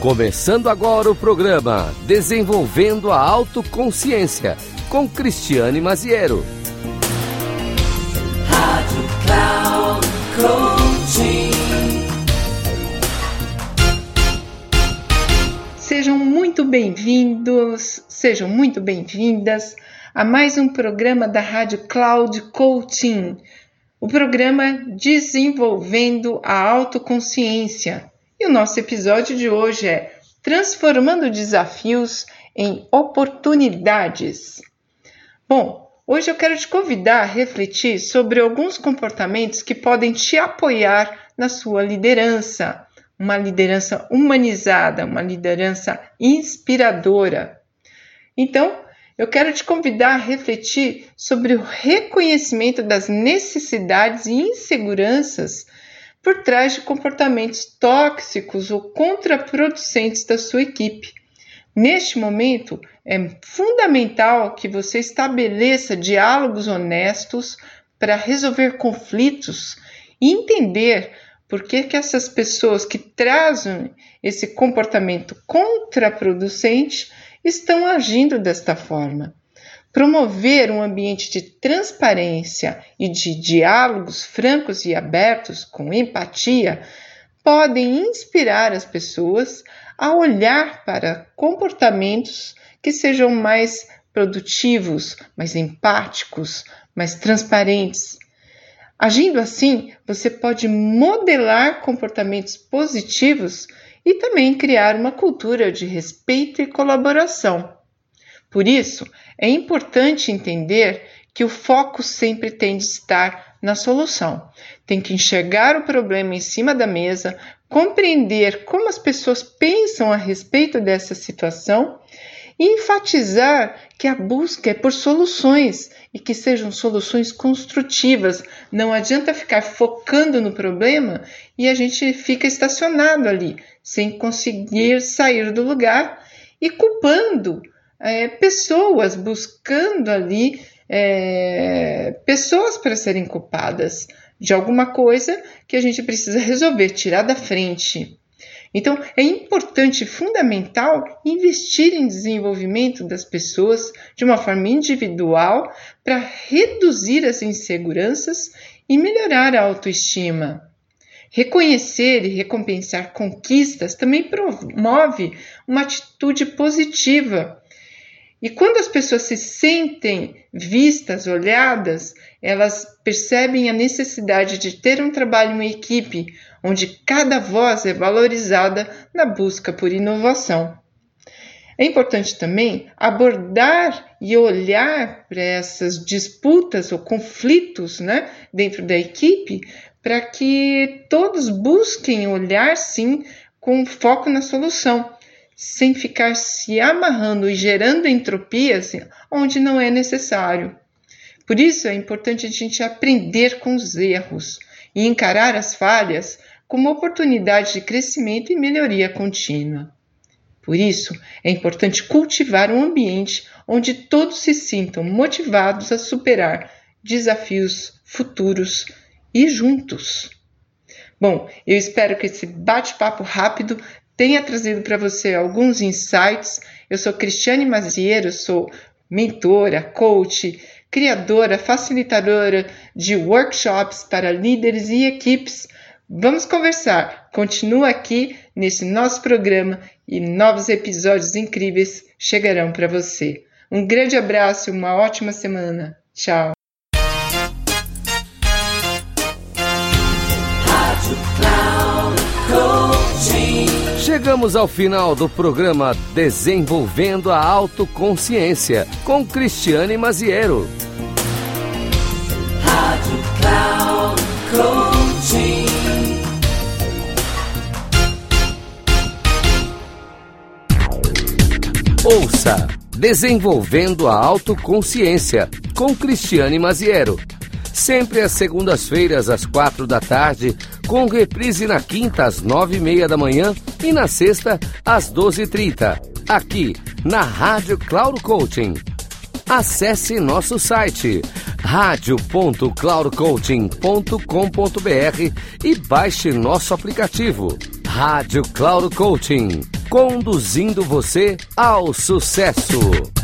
Começando agora o programa Desenvolvendo a Autoconsciência com Cristiane Maziero. Rádio Cloud Coaching. Sejam muito bem-vindos, sejam muito bem-vindas a mais um programa da Rádio Cloud Coaching, o programa Desenvolvendo a Autoconsciência. E o nosso episódio de hoje é Transformando Desafios em Oportunidades. Bom, hoje eu quero te convidar a refletir sobre alguns comportamentos que podem te apoiar na sua liderança, uma liderança humanizada, uma liderança inspiradora. Então, eu quero te convidar a refletir sobre o reconhecimento das necessidades e inseguranças por trás de comportamentos tóxicos ou contraproducentes da sua equipe. Neste momento, é fundamental que você estabeleça diálogos honestos para resolver conflitos e entender por que, que essas pessoas que trazem esse comportamento contraproducente estão agindo desta forma. Promover um ambiente de transparência e de diálogos francos e abertos com empatia podem inspirar as pessoas a olhar para comportamentos que sejam mais produtivos, mais empáticos, mais transparentes. Agindo assim, você pode modelar comportamentos positivos e também criar uma cultura de respeito e colaboração. Por isso, é importante entender que o foco sempre tem de estar na solução. Tem que enxergar o problema em cima da mesa, compreender como as pessoas pensam a respeito dessa situação e enfatizar que a busca é por soluções e que sejam soluções construtivas. Não adianta ficar focando no problema e a gente fica estacionado ali, sem conseguir sair do lugar e culpando é, pessoas, buscando ali é, pessoas para serem culpadas de alguma coisa que a gente precisa resolver, tirar da frente. Então, é importante fundamental investir em desenvolvimento das pessoas de uma forma individual para reduzir as inseguranças e melhorar a autoestima. Reconhecer e recompensar conquistas também promove uma atitude positiva. E quando as pessoas se sentem vistas, olhadas, elas percebem a necessidade de ter um trabalho em equipe, onde cada voz é valorizada na busca por inovação. É importante também abordar e olhar para essas disputas ou conflitos né, dentro da equipe para que todos busquem olhar sim com foco na solução, sem ficar se amarrando e gerando entropias onde não é necessário. Por isso é importante a gente aprender com os erros e encarar as falhas como oportunidade de crescimento e melhoria contínua. Por isso, é importante cultivar um ambiente onde todos se sintam motivados a superar desafios futuros e juntos. Bom, eu espero que esse bate-papo rápido tenha trazido para você alguns insights. Eu sou Cristiane Maziero, sou mentora, coach, criadora, facilitadora de workshops para líderes e equipes Vamos conversar. Continua aqui nesse nosso programa e novos episódios incríveis chegarão para você. Um grande abraço uma ótima semana. Tchau. Chegamos ao final do programa Desenvolvendo a Autoconsciência com Cristiane Maziero. Rádio Cloud. Ouça Desenvolvendo a Autoconsciência com Cristiane Maziero. Sempre às segundas-feiras, às quatro da tarde, com reprise na quinta, às nove e meia da manhã e na sexta, às doze e trinta, aqui na Rádio Cloud Coaching. Acesse nosso site radio.cloudcoaching.com.br e baixe nosso aplicativo Rádio Cloud Coaching conduzindo você ao sucesso.